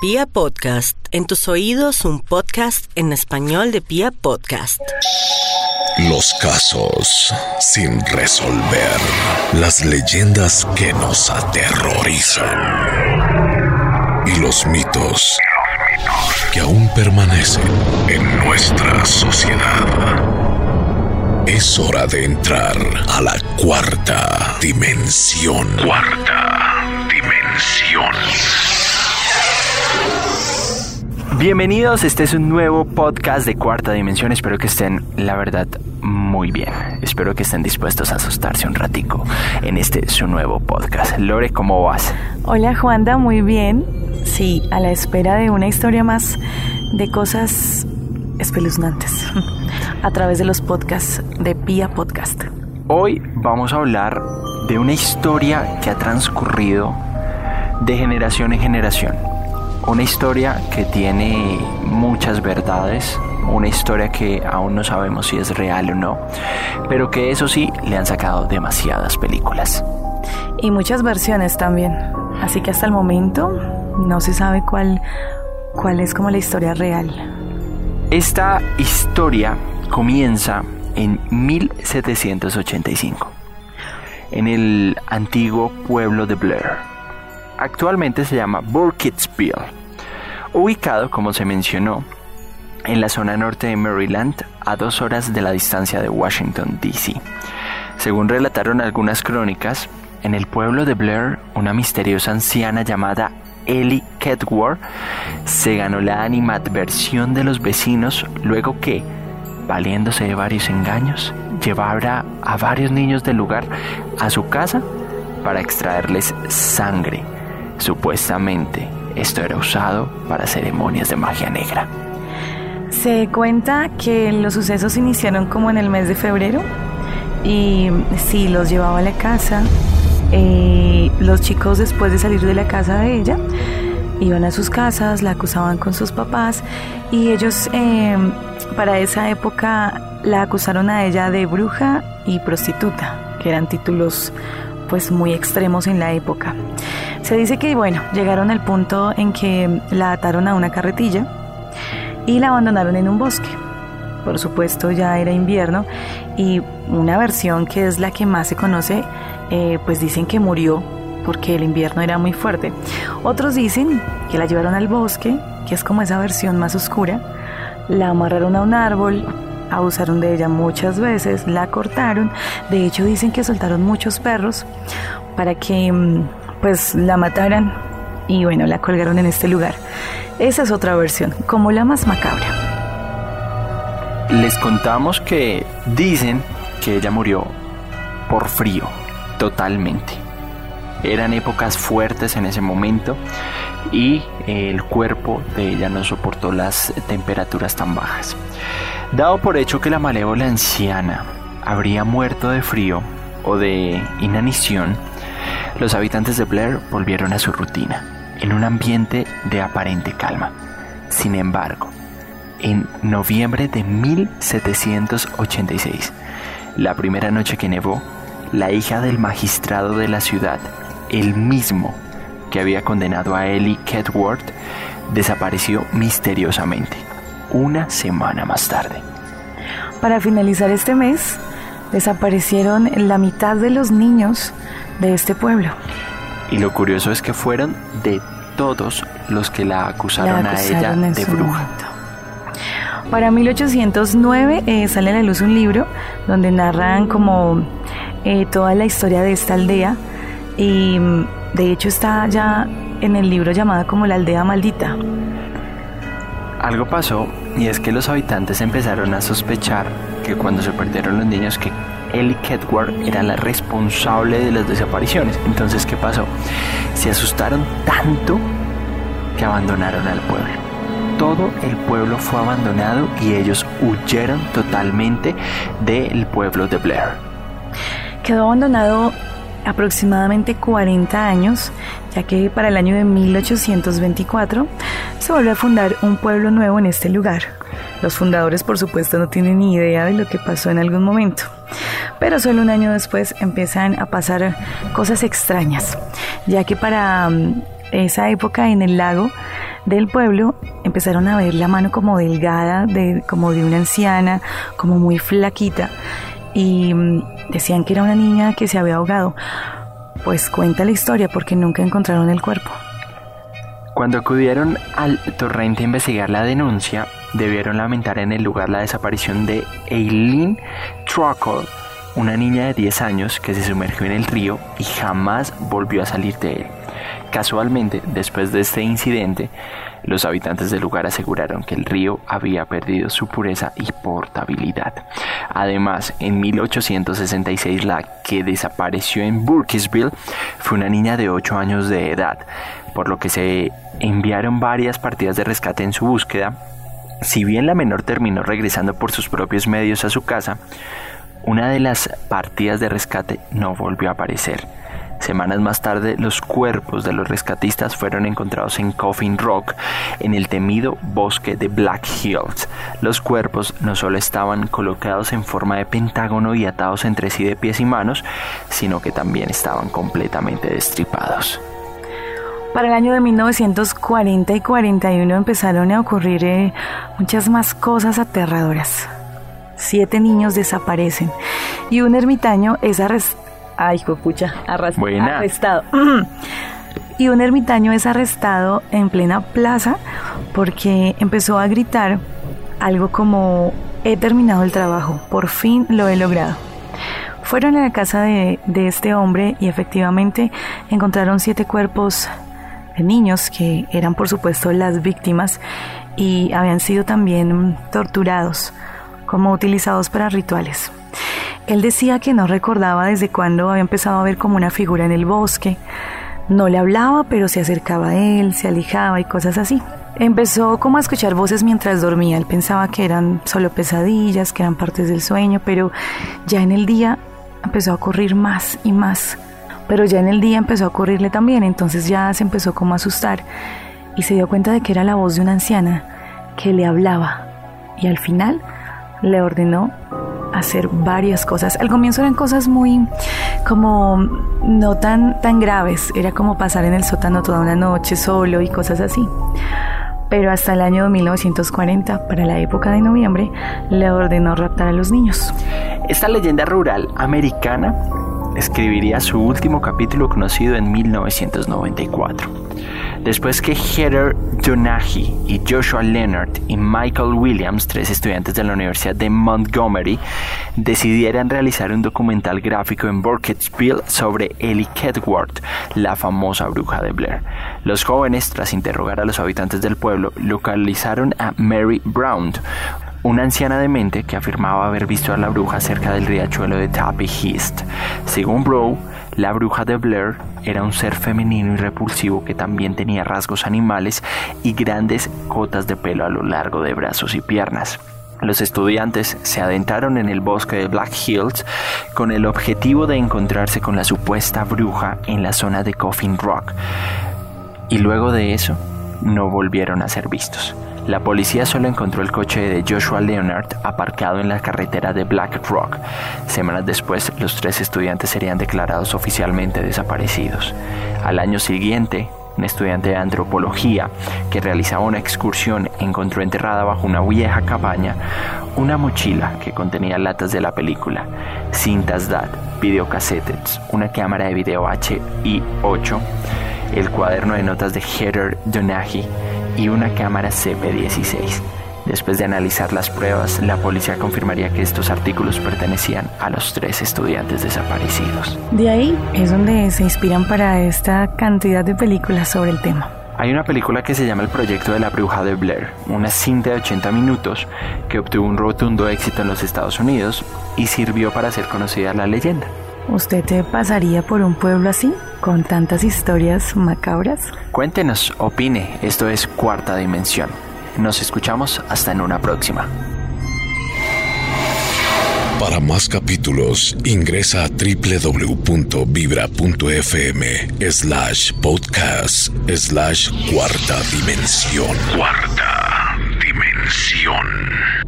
Pia Podcast, en tus oídos un podcast en español de Pia Podcast. Los casos sin resolver, las leyendas que nos aterrorizan y los mitos que aún permanecen en nuestra sociedad. Es hora de entrar a la cuarta dimensión. Cuarta dimensión. Bienvenidos, este es un nuevo podcast de cuarta dimensión. Espero que estén, la verdad, muy bien. Espero que estén dispuestos a asustarse un ratico en este su nuevo podcast. Lore, ¿cómo vas? Hola Juanda, muy bien. Sí, a la espera de una historia más de cosas espeluznantes a través de los podcasts de Pia Podcast. Hoy vamos a hablar de una historia que ha transcurrido de generación en generación una historia que tiene muchas verdades, una historia que aún no sabemos si es real o no, pero que eso sí le han sacado demasiadas películas. Y muchas versiones también. Así que hasta el momento no se sabe cuál, cuál es como la historia real. Esta historia comienza en 1785, en el antiguo pueblo de Blair. Actualmente se llama Burkittsville ubicado, como se mencionó, en la zona norte de Maryland, a dos horas de la distancia de Washington, D.C. Según relataron algunas crónicas, en el pueblo de Blair, una misteriosa anciana llamada Ellie Kedward se ganó la animadversión de los vecinos luego que, valiéndose de varios engaños, llevara a varios niños del lugar a su casa para extraerles sangre, supuestamente esto era usado para ceremonias de magia negra. Se cuenta que los sucesos iniciaron como en el mes de febrero y sí, los llevaba a la casa. Eh, los chicos después de salir de la casa de ella iban a sus casas, la acusaban con sus papás y ellos em, para esa época la acusaron a ella de bruja y prostituta, que eran títulos pues muy extremos en la época. Se dice que, bueno, llegaron al punto en que la ataron a una carretilla y la abandonaron en un bosque. Por supuesto, ya era invierno y una versión que es la que más se conoce, eh, pues dicen que murió porque el invierno era muy fuerte. Otros dicen que la llevaron al bosque, que es como esa versión más oscura, la amarraron a un árbol, abusaron de ella muchas veces, la cortaron, de hecho dicen que soltaron muchos perros para que mm, pues la mataran y bueno, la colgaron en este lugar. Esa es otra versión, como la más macabra. Les contamos que dicen que ella murió por frío, totalmente. Eran épocas fuertes en ese momento y el cuerpo de ella no soportó las temperaturas tan bajas. Dado por hecho que la malévola anciana habría muerto de frío o de inanición, los habitantes de Blair volvieron a su rutina, en un ambiente de aparente calma. Sin embargo, en noviembre de 1786, la primera noche que nevó, la hija del magistrado de la ciudad, el mismo que había condenado a Ellie Kedworth, desapareció misteriosamente, una semana más tarde. Para finalizar este mes, desaparecieron la mitad de los niños de este pueblo. Y lo curioso es que fueron de todos los que la acusaron, a ella de bruja. Para 1809 eh, sale a la luz un libro donde narran como eh, toda la historia de esta aldea y mm, de hecho está ya en el libro llamada como la aldea maldita. Algo pasó y es que los habitantes empezaron a sospechar que cuando se perdieron los niños que Ellie Kedward era la responsable de las desapariciones. Entonces, ¿qué pasó? Se asustaron tanto que abandonaron al pueblo. Todo el pueblo fue abandonado y ellos huyeron totalmente del pueblo de Blair. Quedó abandonado aproximadamente 40 años, ya que para el año de 1824 se volvió a fundar un pueblo nuevo en este lugar. Los fundadores, por supuesto, no tienen ni idea de lo que pasó en algún momento pero solo un año después empiezan a pasar cosas extrañas, ya que para mm, esa época en el lago del pueblo empezaron a ver la mano como delgada, de, como de una anciana, como muy flaquita, y mm, decían que era una niña que se había ahogado. Pues cuenta la historia porque nunca encontraron el cuerpo. Cuando acudieron al torrente a investigar la denuncia, debieron lamentar en el lugar la desaparición de Eileen Truckle, una niña de 10 años que se sumergió en el río y jamás volvió a salir de él. Casualmente, después de este incidente, los habitantes del lugar aseguraron que el río había perdido su pureza y portabilidad. Además, en 1866 la que desapareció en Burkittsville fue una niña de 8 años de edad, por lo que se enviaron varias partidas de rescate en su búsqueda. Si bien la menor terminó regresando por sus propios medios a su casa, una de las partidas de rescate no volvió a aparecer. Semanas más tarde, los cuerpos de los rescatistas fueron encontrados en Coffin Rock, en el temido bosque de Black Hills. Los cuerpos no solo estaban colocados en forma de pentágono y atados entre sí de pies y manos, sino que también estaban completamente destripados. Para el año de 1940 y 41 empezaron a ocurrir eh, muchas más cosas aterradoras. Siete niños desaparecen y un ermitaño es arrestado Ay, pucha, arrestado. Y un ermitaño es arrestado en plena plaza porque empezó a gritar algo como, he terminado el trabajo, por fin lo he logrado. Fueron a la casa de, de este hombre y efectivamente encontraron siete cuerpos niños que eran por supuesto las víctimas y habían sido también torturados como utilizados para rituales. Él decía que no recordaba desde cuándo había empezado a ver como una figura en el bosque. No le hablaba, pero se acercaba a él, se alejaba y cosas así. Empezó como a escuchar voces mientras dormía. Él pensaba que eran solo pesadillas, que eran partes del sueño, pero ya en el día empezó a ocurrir más y más. Pero ya en el día empezó a ocurrirle también, entonces ya se empezó como a asustar y se dio cuenta de que era la voz de una anciana que le hablaba. Y al final le ordenó hacer varias cosas. Al comienzo eran cosas muy como no tan tan graves, era como pasar en el sótano toda una noche solo y cosas así. Pero hasta el año 1940, para la época de noviembre, le ordenó raptar a los niños. Esta leyenda rural americana escribiría su último capítulo conocido en 1994. Después que Heather Donaghy y Joshua Leonard y Michael Williams, tres estudiantes de la Universidad de Montgomery, decidieran realizar un documental gráfico en Burkittsville sobre Ellie Kedward, la famosa bruja de Blair. Los jóvenes, tras interrogar a los habitantes del pueblo, localizaron a Mary Brown, una anciana demente que afirmaba haber visto a la bruja cerca del riachuelo de Tappy East. Según Brow, la bruja de Blair era un ser femenino y repulsivo que también tenía rasgos animales y grandes cotas de pelo a lo largo de brazos y piernas. Los estudiantes se adentraron en el bosque de Black Hills con el objetivo de encontrarse con la supuesta bruja en la zona de Coffin Rock. Y luego de eso, no volvieron a ser vistos. La policía solo encontró el coche de Joshua Leonard aparcado en la carretera de Black Rock. Semanas después, los tres estudiantes serían declarados oficialmente desaparecidos. Al año siguiente, un estudiante de antropología que realizaba una excursión encontró enterrada bajo una vieja cabaña una mochila que contenía latas de la película, cintas DAT, videocassettes, una cámara de video HI8, el cuaderno de notas de Heather Donaghy y una cámara CP16. Después de analizar las pruebas, la policía confirmaría que estos artículos pertenecían a los tres estudiantes desaparecidos. De ahí es donde se inspiran para esta cantidad de películas sobre el tema. Hay una película que se llama El Proyecto de la Bruja de Blair, una cinta de 80 minutos que obtuvo un rotundo éxito en los Estados Unidos y sirvió para hacer conocida la leyenda. ¿Usted te pasaría por un pueblo así, con tantas historias macabras? Cuéntenos, opine, esto es Cuarta Dimensión. Nos escuchamos hasta en una próxima. Para más capítulos, ingresa a www.vibra.fm slash podcast slash cuarta dimensión. Cuarta dimensión.